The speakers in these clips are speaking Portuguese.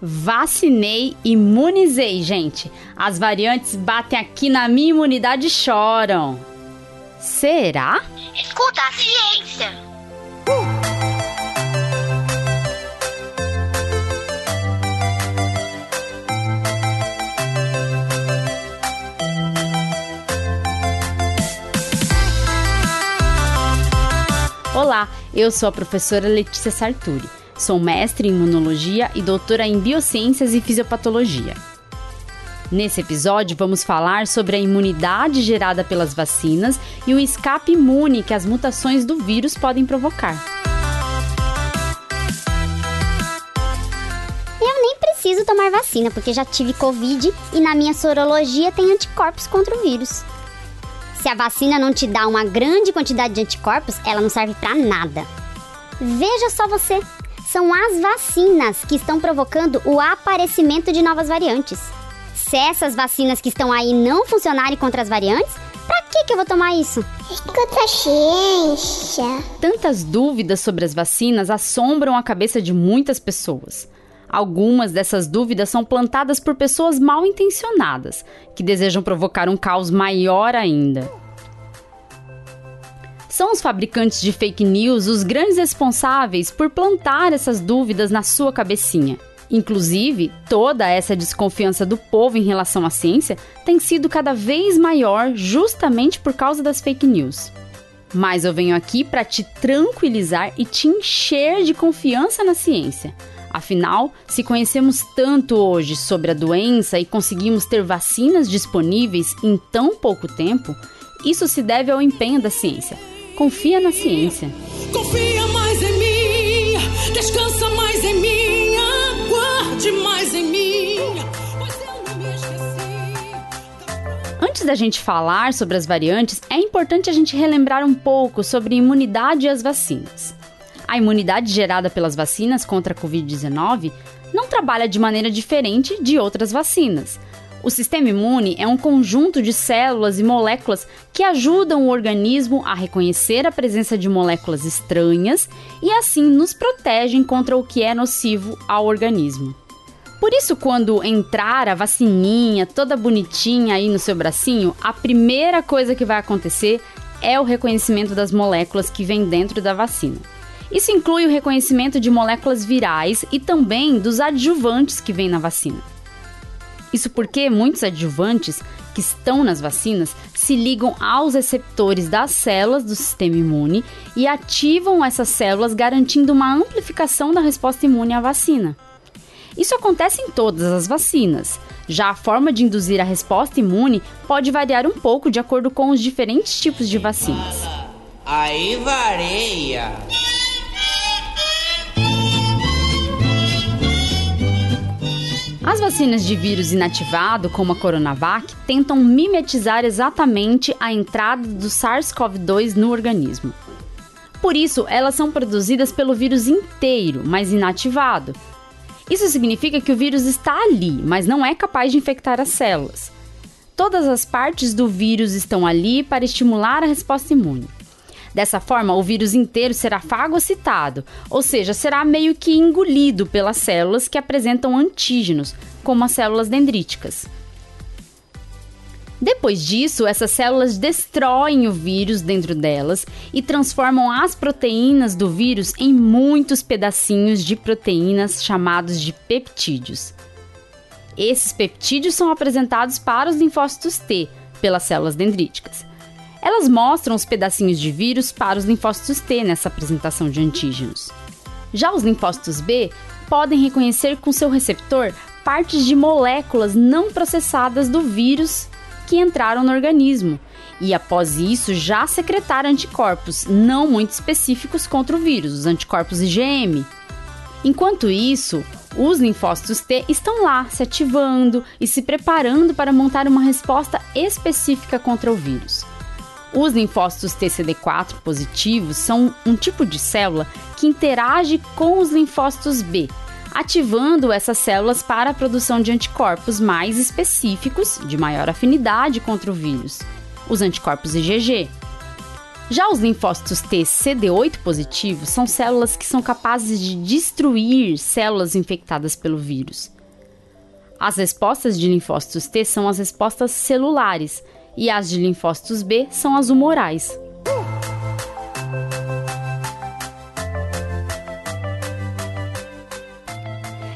Vacinei, imunizei, gente. As variantes batem aqui na minha imunidade e choram. Será? Escuta a ciência. Uh! Olá, eu sou a professora Letícia Sarturi. Sou mestre em imunologia e doutora em biociências e fisiopatologia. Nesse episódio, vamos falar sobre a imunidade gerada pelas vacinas e o escape imune que as mutações do vírus podem provocar. Eu nem preciso tomar vacina porque já tive Covid e na minha sorologia tem anticorpos contra o vírus. Se a vacina não te dá uma grande quantidade de anticorpos, ela não serve para nada. Veja só você, são as vacinas que estão provocando o aparecimento de novas variantes. Se essas vacinas que estão aí não funcionarem contra as variantes, pra que, que eu vou tomar isso? Escuta a ciência. Tantas dúvidas sobre as vacinas assombram a cabeça de muitas pessoas. Algumas dessas dúvidas são plantadas por pessoas mal intencionadas, que desejam provocar um caos maior ainda. São os fabricantes de fake news os grandes responsáveis por plantar essas dúvidas na sua cabecinha. Inclusive, toda essa desconfiança do povo em relação à ciência tem sido cada vez maior justamente por causa das fake news. Mas eu venho aqui para te tranquilizar e te encher de confiança na ciência. Afinal, se conhecemos tanto hoje sobre a doença e conseguimos ter vacinas disponíveis em tão pouco tempo, isso se deve ao empenho da ciência. Confia na ciência. Confia mais em mim, descansa mais em mim, aguarde mais em mim. Antes da gente falar sobre as variantes, é importante a gente relembrar um pouco sobre imunidade e as vacinas a imunidade gerada pelas vacinas contra a Covid-19 não trabalha de maneira diferente de outras vacinas. O sistema imune é um conjunto de células e moléculas que ajudam o organismo a reconhecer a presença de moléculas estranhas e assim nos protegem contra o que é nocivo ao organismo. Por isso, quando entrar a vacininha toda bonitinha aí no seu bracinho, a primeira coisa que vai acontecer é o reconhecimento das moléculas que vem dentro da vacina. Isso inclui o reconhecimento de moléculas virais e também dos adjuvantes que vêm na vacina. Isso porque muitos adjuvantes que estão nas vacinas se ligam aos receptores das células do sistema imune e ativam essas células, garantindo uma amplificação da resposta imune à vacina. Isso acontece em todas as vacinas. Já a forma de induzir a resposta imune pode variar um pouco de acordo com os diferentes tipos de vacinas. Aí varia. As vacinas de vírus inativado, como a Coronavac, tentam mimetizar exatamente a entrada do SARS-CoV-2 no organismo. Por isso, elas são produzidas pelo vírus inteiro, mas inativado. Isso significa que o vírus está ali, mas não é capaz de infectar as células. Todas as partes do vírus estão ali para estimular a resposta imune. Dessa forma, o vírus inteiro será fagocitado, ou seja, será meio que engolido pelas células que apresentam antígenos, como as células dendríticas. Depois disso, essas células destroem o vírus dentro delas e transformam as proteínas do vírus em muitos pedacinhos de proteínas chamados de peptídeos. Esses peptídeos são apresentados para os linfócitos T pelas células dendríticas. Elas mostram os pedacinhos de vírus para os linfócitos T nessa apresentação de antígenos. Já os linfócitos B podem reconhecer com seu receptor partes de moléculas não processadas do vírus que entraram no organismo e, após isso, já secretar anticorpos não muito específicos contra o vírus, os anticorpos IgM. Enquanto isso, os linfócitos T estão lá se ativando e se preparando para montar uma resposta específica contra o vírus. Os linfócitos TCD4 positivos são um tipo de célula que interage com os linfócitos B, ativando essas células para a produção de anticorpos mais específicos, de maior afinidade contra o vírus, os anticorpos IgG. Já os linfócitos T CD8 positivos são células que são capazes de destruir células infectadas pelo vírus. As respostas de linfócitos T são as respostas celulares e as de linfócitos B são as humorais.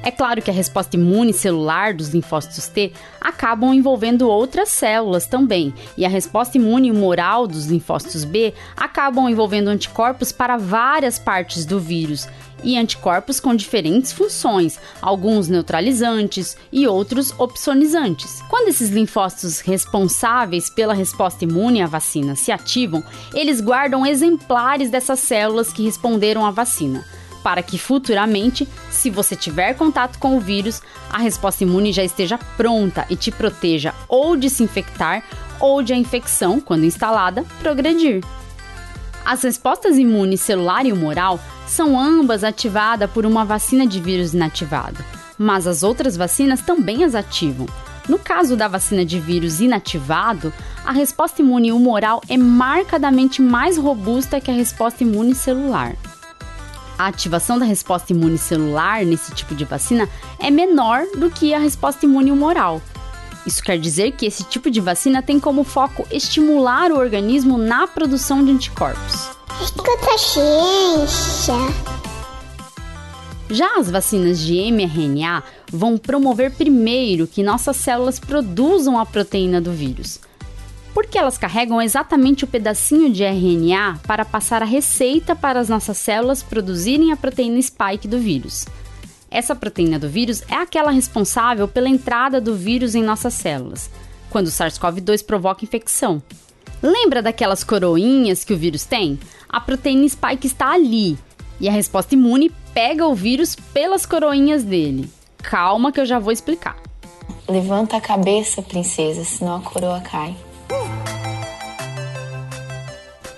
É claro que a resposta imune celular dos linfócitos T acabam envolvendo outras células também, e a resposta imune humoral dos linfócitos B acabam envolvendo anticorpos para várias partes do vírus, e anticorpos com diferentes funções, alguns neutralizantes e outros opsonizantes. Quando esses linfócitos responsáveis pela resposta imune à vacina se ativam, eles guardam exemplares dessas células que responderam à vacina para que futuramente, se você tiver contato com o vírus, a resposta imune já esteja pronta e te proteja ou de se infectar ou de a infecção, quando instalada, progredir. As respostas imunes celular e humoral são ambas ativadas por uma vacina de vírus inativado, mas as outras vacinas também as ativam. No caso da vacina de vírus inativado, a resposta imune humoral é marcadamente mais robusta que a resposta imune celular a ativação da resposta imune celular nesse tipo de vacina é menor do que a resposta imune humoral. Isso quer dizer que esse tipo de vacina tem como foco estimular o organismo na produção de anticorpos. Escuta ciência. Já as vacinas de mRNA vão promover primeiro que nossas células produzam a proteína do vírus porque elas carregam exatamente o pedacinho de RNA para passar a receita para as nossas células produzirem a proteína spike do vírus. Essa proteína do vírus é aquela responsável pela entrada do vírus em nossas células, quando o SARS-CoV-2 provoca infecção. Lembra daquelas coroinhas que o vírus tem? A proteína spike está ali e a resposta imune pega o vírus pelas coroinhas dele. Calma que eu já vou explicar. Levanta a cabeça, princesa, senão a coroa cai.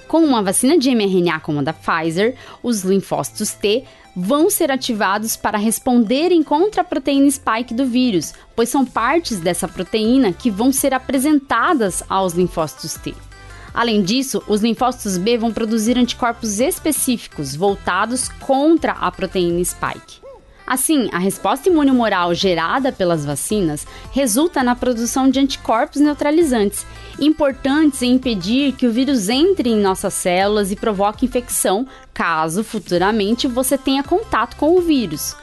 Com uma vacina de mRNA como a da Pfizer, os linfócitos T vão ser ativados para responderem contra a proteína spike do vírus, pois são partes dessa proteína que vão ser apresentadas aos linfócitos T. Além disso, os linfócitos B vão produzir anticorpos específicos voltados contra a proteína spike. Assim, a resposta imune humoral gerada pelas vacinas resulta na produção de anticorpos neutralizantes, importantes em impedir que o vírus entre em nossas células e provoque infecção, caso futuramente você tenha contato com o vírus.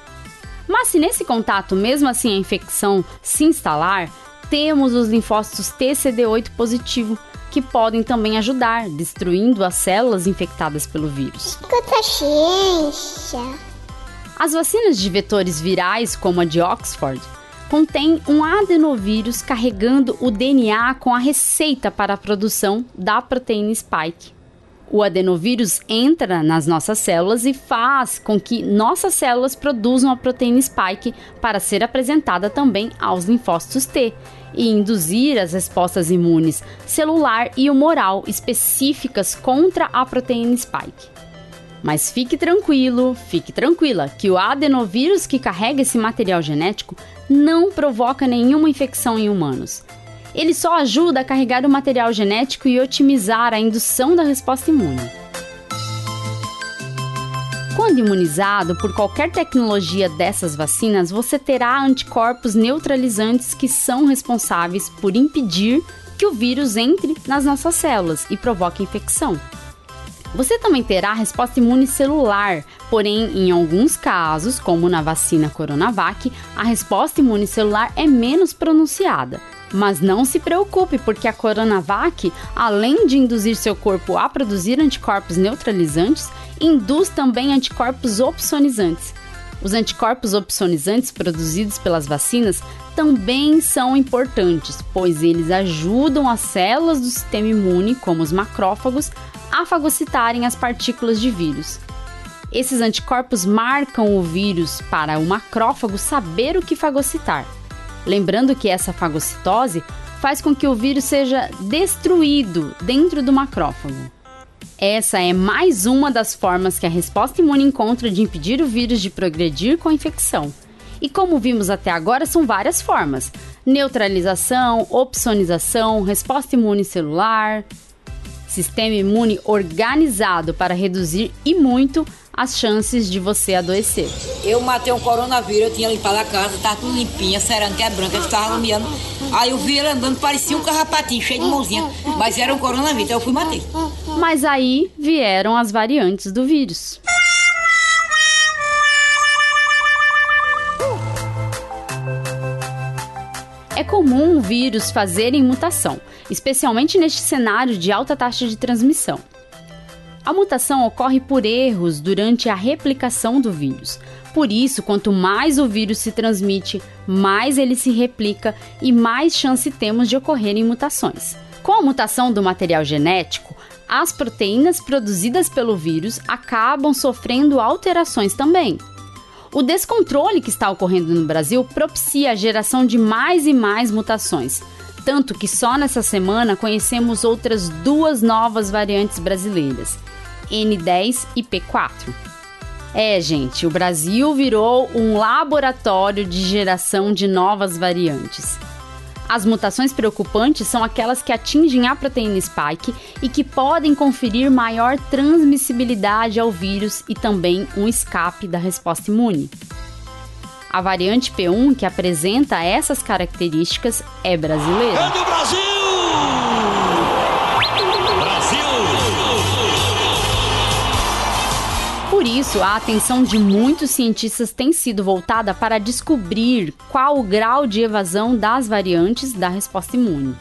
Mas se nesse contato, mesmo assim, a infecção se instalar, temos os linfócitos TCD8 positivo, que podem também ajudar, destruindo as células infectadas pelo vírus. Ciência. As vacinas de vetores virais, como a de Oxford, contêm um adenovírus carregando o DNA com a receita para a produção da proteína spike. O adenovírus entra nas nossas células e faz com que nossas células produzam a proteína spike para ser apresentada também aos linfócitos T e induzir as respostas imunes celular e humoral específicas contra a proteína spike. Mas fique tranquilo, fique tranquila, que o adenovírus que carrega esse material genético não provoca nenhuma infecção em humanos. Ele só ajuda a carregar o material genético e otimizar a indução da resposta imune. Quando imunizado por qualquer tecnologia dessas vacinas, você terá anticorpos neutralizantes que são responsáveis por impedir que o vírus entre nas nossas células e provoque infecção. Você também terá resposta imune celular, porém, em alguns casos, como na vacina Coronavac, a resposta imune celular é menos pronunciada. Mas não se preocupe, porque a Coronavac, além de induzir seu corpo a produzir anticorpos neutralizantes, induz também anticorpos opsonizantes. Os anticorpos opsonizantes produzidos pelas vacinas também são importantes, pois eles ajudam as células do sistema imune, como os macrófagos, a fagocitarem as partículas de vírus. Esses anticorpos marcam o vírus para o macrófago saber o que fagocitar. Lembrando que essa fagocitose faz com que o vírus seja destruído dentro do macrófago. Essa é mais uma das formas que a resposta imune encontra de impedir o vírus de progredir com a infecção. E como vimos até agora, são várias formas: neutralização, opsonização, resposta imune celular, sistema imune organizado para reduzir e muito as chances de você adoecer. Eu matei um coronavírus, eu tinha limpado a casa, tava tudo limpinha, cerâmica é branca, eu estava lameando. Aí eu vi ele andando, parecia um carrapatinho, cheio de mãozinha, mas era um coronavírus, então eu fui matei. Mas aí vieram as variantes do vírus. É comum o vírus fazerem mutação, especialmente neste cenário de alta taxa de transmissão. A mutação ocorre por erros durante a replicação do vírus. Por isso, quanto mais o vírus se transmite, mais ele se replica e mais chance temos de ocorrerem mutações. Com a mutação do material genético, as proteínas produzidas pelo vírus acabam sofrendo alterações também. O descontrole que está ocorrendo no Brasil propicia a geração de mais e mais mutações, tanto que só nessa semana conhecemos outras duas novas variantes brasileiras, N10 e P4. É, gente, o Brasil virou um laboratório de geração de novas variantes. As mutações preocupantes são aquelas que atingem a proteína spike e que podem conferir maior transmissibilidade ao vírus e também um escape da resposta imune. A variante P1, que apresenta essas características, é brasileira. É isso, a atenção de muitos cientistas tem sido voltada para descobrir qual o grau de evasão das variantes da resposta imune.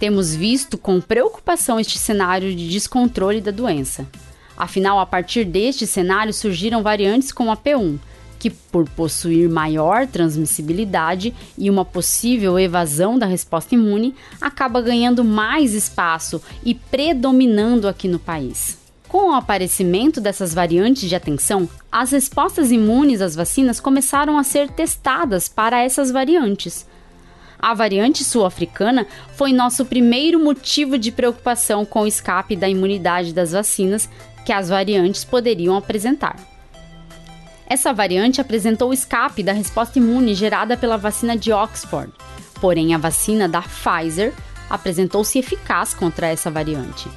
Temos visto com preocupação este cenário de descontrole da doença. Afinal, a partir deste cenário surgiram variantes como a P1, que, por possuir maior transmissibilidade e uma possível evasão da resposta imune, acaba ganhando mais espaço e predominando aqui no país. Com o aparecimento dessas variantes de atenção, as respostas imunes às vacinas começaram a ser testadas para essas variantes. A variante sul-africana foi nosso primeiro motivo de preocupação com o escape da imunidade das vacinas que as variantes poderiam apresentar. Essa variante apresentou o escape da resposta imune gerada pela vacina de Oxford, porém a vacina da Pfizer apresentou-se eficaz contra essa variante.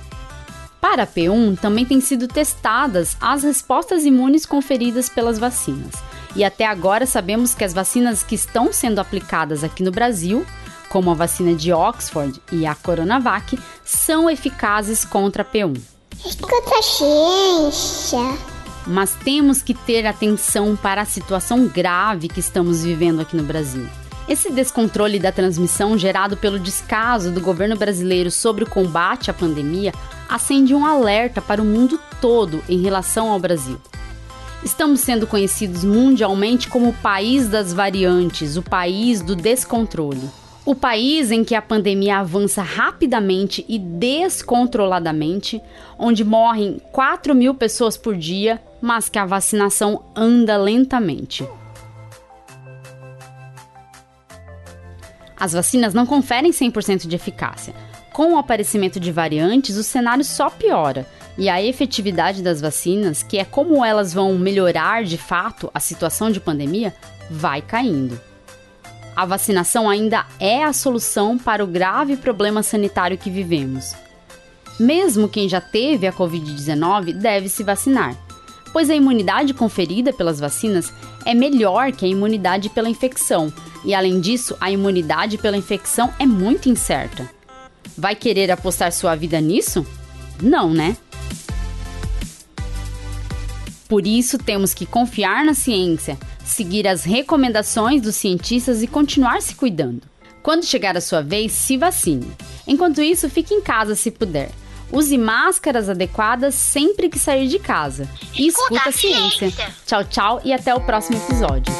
Para a P1, também têm sido testadas as respostas imunes conferidas pelas vacinas. E até agora sabemos que as vacinas que estão sendo aplicadas aqui no Brasil, como a vacina de Oxford e a Coronavac, são eficazes contra a P1. Escuta a ciência. Mas temos que ter atenção para a situação grave que estamos vivendo aqui no Brasil. Esse descontrole da transmissão gerado pelo descaso do governo brasileiro sobre o combate à pandemia acende um alerta para o mundo todo em relação ao Brasil. Estamos sendo conhecidos mundialmente como o país das variantes, o país do descontrole. O país em que a pandemia avança rapidamente e descontroladamente, onde morrem 4 mil pessoas por dia, mas que a vacinação anda lentamente. As vacinas não conferem 100% de eficácia. Com o aparecimento de variantes, o cenário só piora e a efetividade das vacinas, que é como elas vão melhorar de fato a situação de pandemia, vai caindo. A vacinação ainda é a solução para o grave problema sanitário que vivemos. Mesmo quem já teve a Covid-19 deve se vacinar, pois a imunidade conferida pelas vacinas é melhor que a imunidade pela infecção, e além disso, a imunidade pela infecção é muito incerta. Vai querer apostar sua vida nisso? Não, né? Por isso, temos que confiar na ciência, seguir as recomendações dos cientistas e continuar se cuidando. Quando chegar a sua vez, se vacine. Enquanto isso, fique em casa se puder. Use máscaras adequadas sempre que sair de casa. E escuta a ciência. Tchau, tchau e até o próximo episódio.